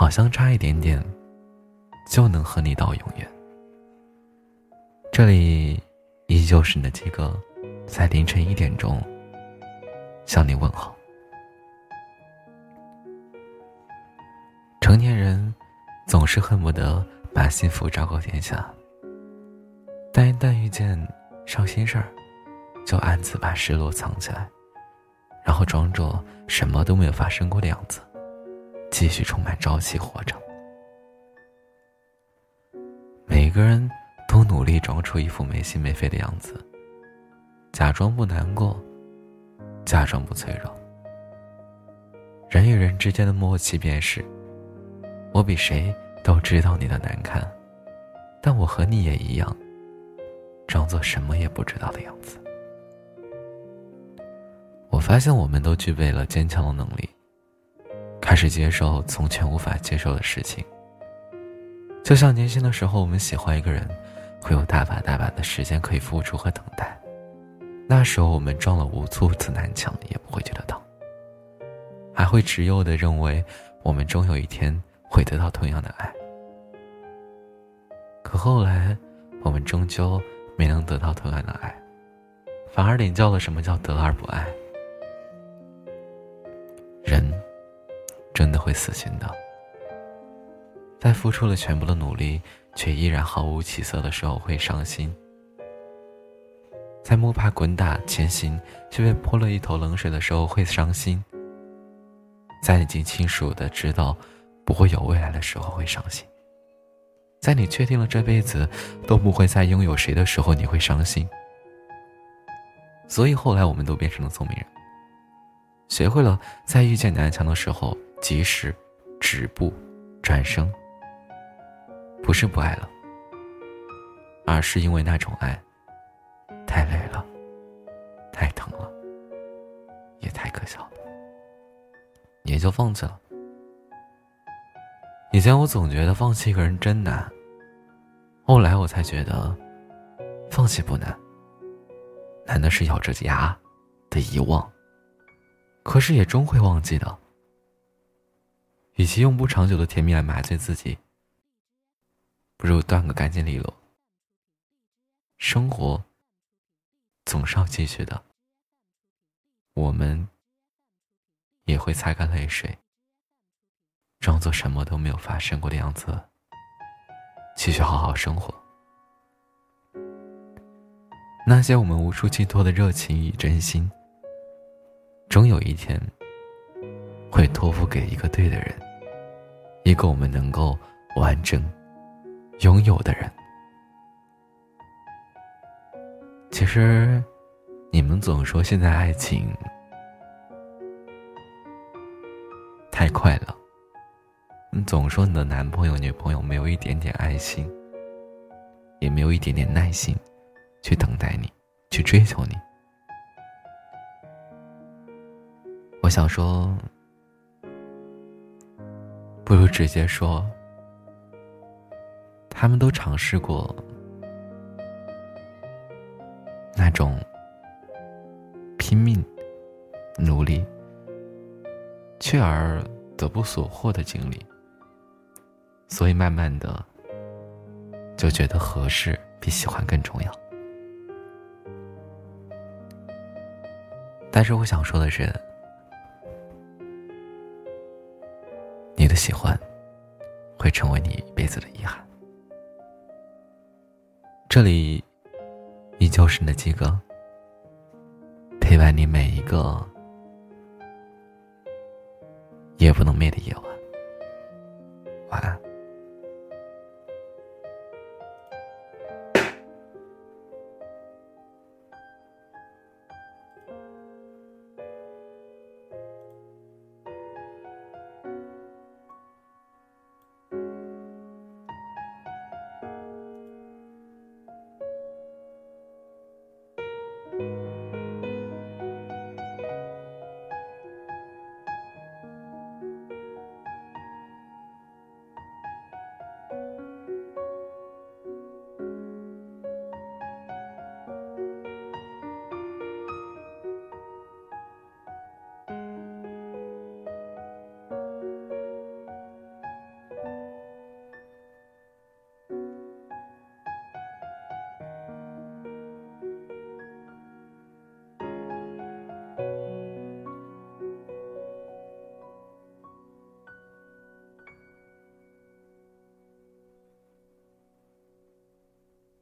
好像差一点点，就能和你到永远。这里依旧是那几个在凌晨一点钟向你问好。成年人总是恨不得把幸福昭告天下，但一旦遇见伤心事儿，就暗自把失落藏起来，然后装作什么都没有发生过的样子，继续充满朝气活着。每个人都努力装出一副没心没肺的样子，假装不难过，假装不脆弱。人与人之间的默契便是。我比谁都知道你的难堪，但我和你也一样，装作什么也不知道的样子。我发现我们都具备了坚强的能力，开始接受从前无法接受的事情。就像年轻的时候，我们喜欢一个人，会有大把大把的时间可以付出和等待。那时候我们撞了无数次南墙，也不会觉得疼，还会执拗的认为，我们终有一天。会得到同样的爱，可后来，我们终究没能得到同样的爱，反而领教了什么叫得而不爱。真的会死心的，在付出了全部的努力却依然毫无起色的时候会伤心，在摸爬滚打前行却被泼了一头冷水的时候会伤心，在已经清楚的知道。不会有未来的时候会伤心，在你确定了这辈子都不会再拥有谁的时候，你会伤心。所以后来我们都变成了聪明人，学会了在遇见南墙的时候及时止步、转身。不是不爱了，而是因为那种爱太累了、太疼了，也太可笑了，也就放弃了。以前我总觉得放弃一个人真难，后来我才觉得，放弃不难，难的是咬着牙的遗忘。可是也终会忘记的。与其用不长久的甜蜜来麻醉自己，不如断个干净利落。生活总是要继续的，我们也会擦干泪水。装作什么都没有发生过的样子，继续好好生活。那些我们无处寄托的热情与真心，终有一天会托付给一个对的人，一个我们能够完整拥有的人。其实，你们总说现在爱情太快了。你总说你的男朋友、女朋友没有一点点爱心，也没有一点点耐心，去等待你，去追求你。我想说，不如直接说，他们都尝试过那种拼命、努力，却而得不所获的经历。所以，慢慢的就觉得合适比喜欢更重要。但是，我想说的是，的喜欢会成为你一辈子的遗憾。这里依旧是那几个陪伴你每一个夜不能寐的夜晚。晚安。